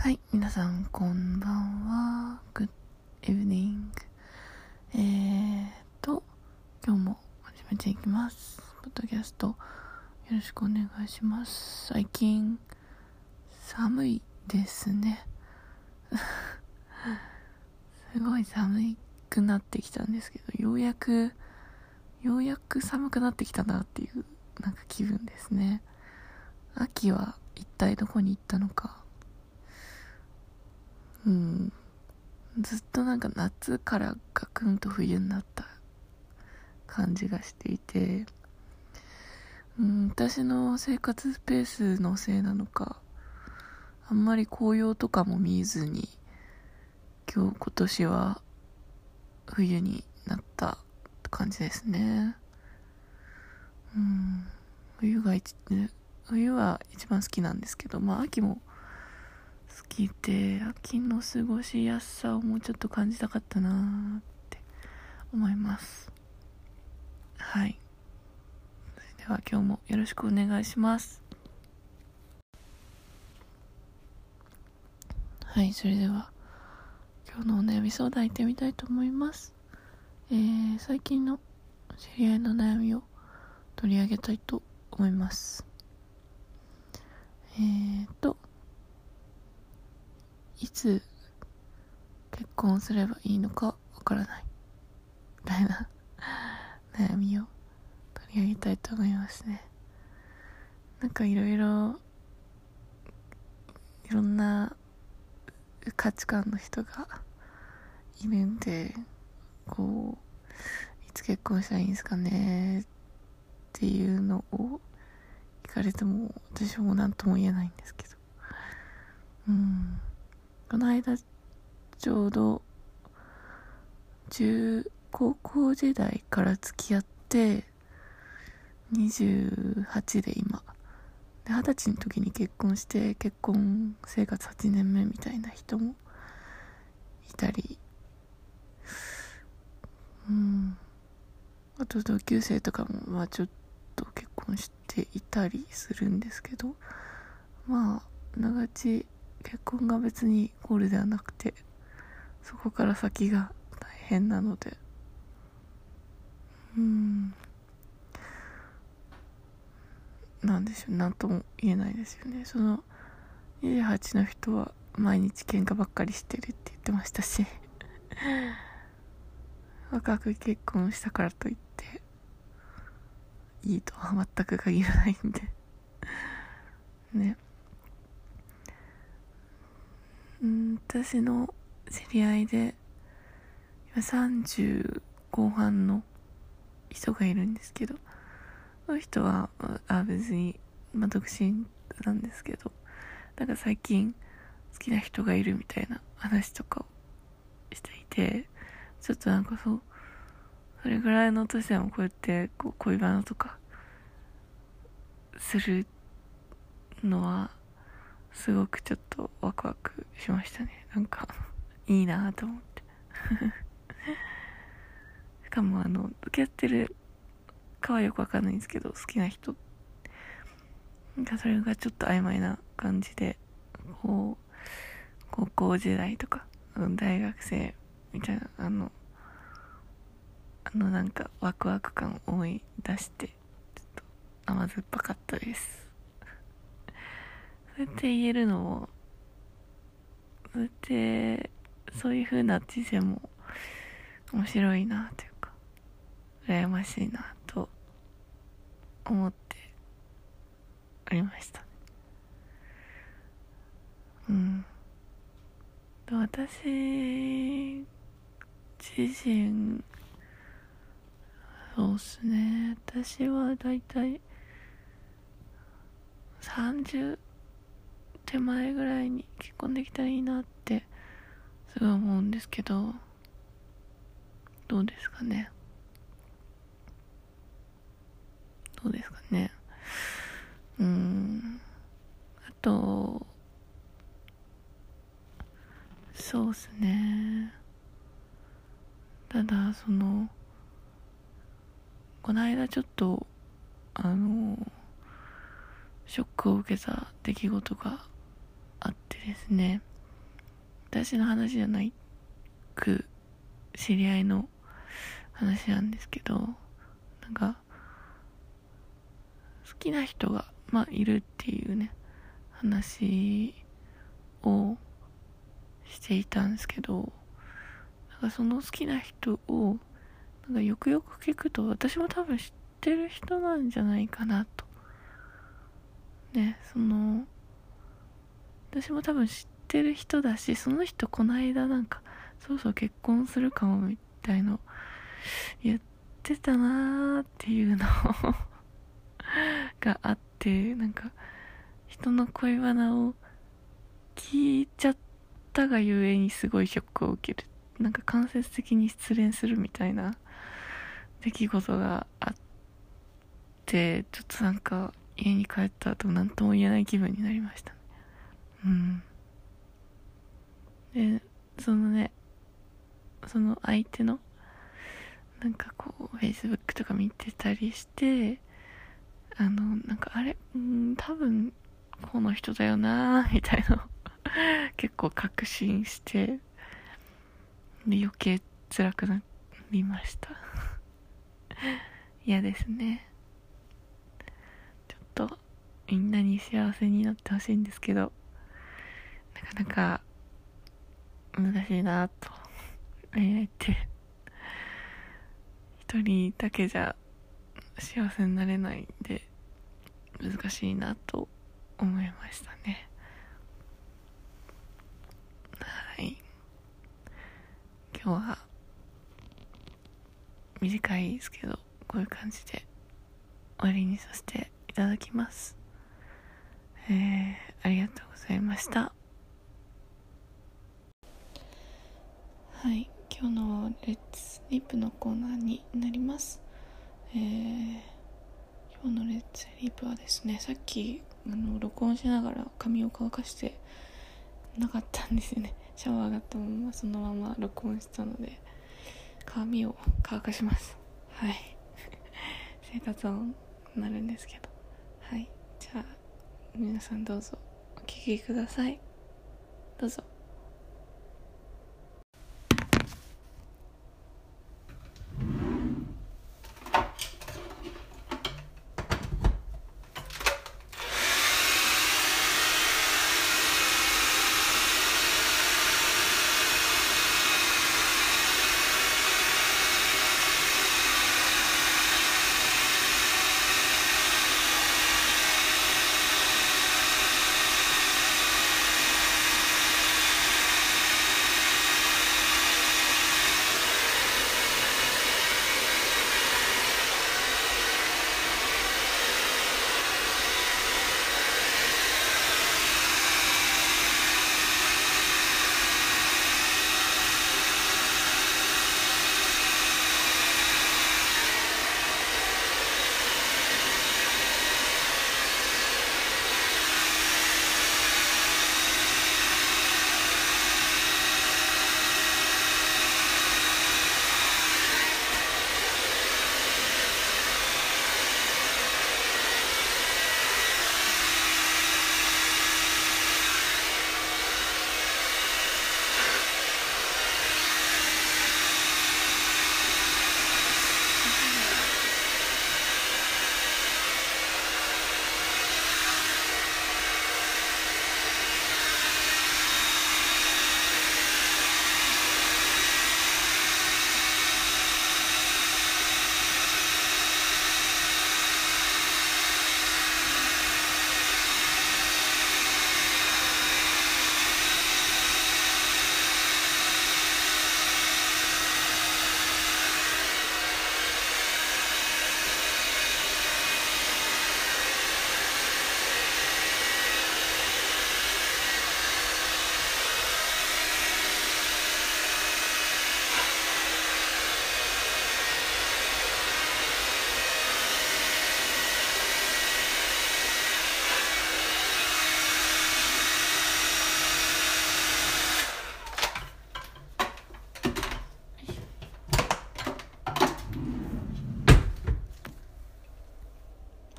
はい、皆さんこんばんは。Good evening. えーと、今日も始めていきます。ポッドキャストよろしくお願いします。最近、寒いですね。すごい寒くなってきたんですけど、ようやく、ようやく寒くなってきたなっていう、なんか気分ですね。秋は一体どこに行ったのか。うん。ずっとなんか夏からガクンと冬になった感じがしていて、うん、私の生活スペースのせいなのか、あんまり紅葉とかも見ずに、今日今年は冬になった感じですね。うん、冬が一、冬は一番好きなんですけど、まあ秋も好きで、秋の過ごしやすさをもうちょっと感じたかったなって思います。はい。それでは今日もよろしくお願いします。はい、それでは今日のお悩み相談行ってみたいと思います。えー、最近の知り合いの悩みを取り上げたいと思います。えーと、いつ結婚すればいいのかわからない。みたいな悩みを取り上げたいと思いますね。なんかいろいろ、いろんな価値観の人がいるんで、こう、いつ結婚したらいいんですかねっていうのを聞かれても私も何とも言えないんですけど。うん。この間、ちょうど、中、高校時代から付き合って、28で今。で、二十歳の時に結婚して、結婚生活8年目みたいな人もいたり、うん。あと同級生とかも、まあちょっと結婚していたりするんですけど、まあ、ながち結婚が別にゴールではなくて、そこから先が大変なので、うん。なんでしょう、なんとも言えないですよね。その、28の人は毎日喧嘩ばっかりしてるって言ってましたし、若く結婚したからといって、いいとは全く限らないんで、ね。うん、私の知り合いで、今30後半の人がいるんですけど、その人は、あ、別に、まあ、独身なんですけど、なんか最近好きな人がいるみたいな話とかをしていて、ちょっとなんかそう、それぐらいの年でもこうやって、こう、恋バナとか、するのは、すごくちょっとワクワクしましたね。なんか、いいなと思って。しかもあの、付き合ってるかはよくわかんないんですけど、好きな人がそれがちょっと曖昧な感じで、こう、高校時代とか、大学生みたいな、あの、あのなんかワクワク感を思い出して、ちょっと甘酸っぱかったです。やって言えるのも、そうやって、そういう風な人生も面白いなというか、羨ましいなと思っておりました。うん。私自身、そうっすね。私はだいたい30手前ぐらいに結婚できたらいいなってすごい思うんですけど、どうですかね？どうですかね？うん。あと、そうっすね。ただ、その、この間ちょっと、あの、ショックを受けた出来事がですね。私の話じゃないく知り合いの話なんですけどなんか好きな人がまあいるっていうね話をしていたんですけどなんかその好きな人をなんかよくよく聞くと私も多分知ってる人なんじゃないかなとねその私も多分知ってる人だしその人この間なんかそろそろ結婚するかもみたいの言ってたなーっていうのがあってなんか人の恋バナを聞いちゃったがゆえにすごいショックを受ける。なんか間接的に失恋するみたいな出来事があってちょっとなんか家に帰った後何とも言えない気分になりました。うん。でそのねその相手のなんかこう Facebook とか見てたりしてあのなんかあれうん多分この人だよなみたいな結構確信してで余計辛くなりました。嫌ですね。ちょっとみんなに幸せになってほしいんですけど。なかなか難しいなと。恋愛って。一人だけじゃ幸せになれないんで難しいなと思いましたね。はい。今日は短いですけどこういう感じで終わりにさせていただきます。えー、ありがとうございました。はい。今日のレッツリップのコーナーになります。えー、今日のレッツリップはですねさっきあの録音しながら髪を乾かしてなかったんですよね。シャワー上がったままそのまま録音したので髪を乾かします。はい。生活音になるんですけど。はい。じゃあ皆さんどうぞお聴きください。どうぞ。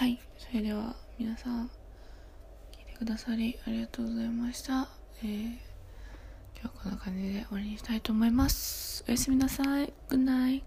はいそれでは皆さん聞いてくださりありがとうございました、えー、今日はこんな感じで終わりにしたいと思います。おやすみなさい。グッナイ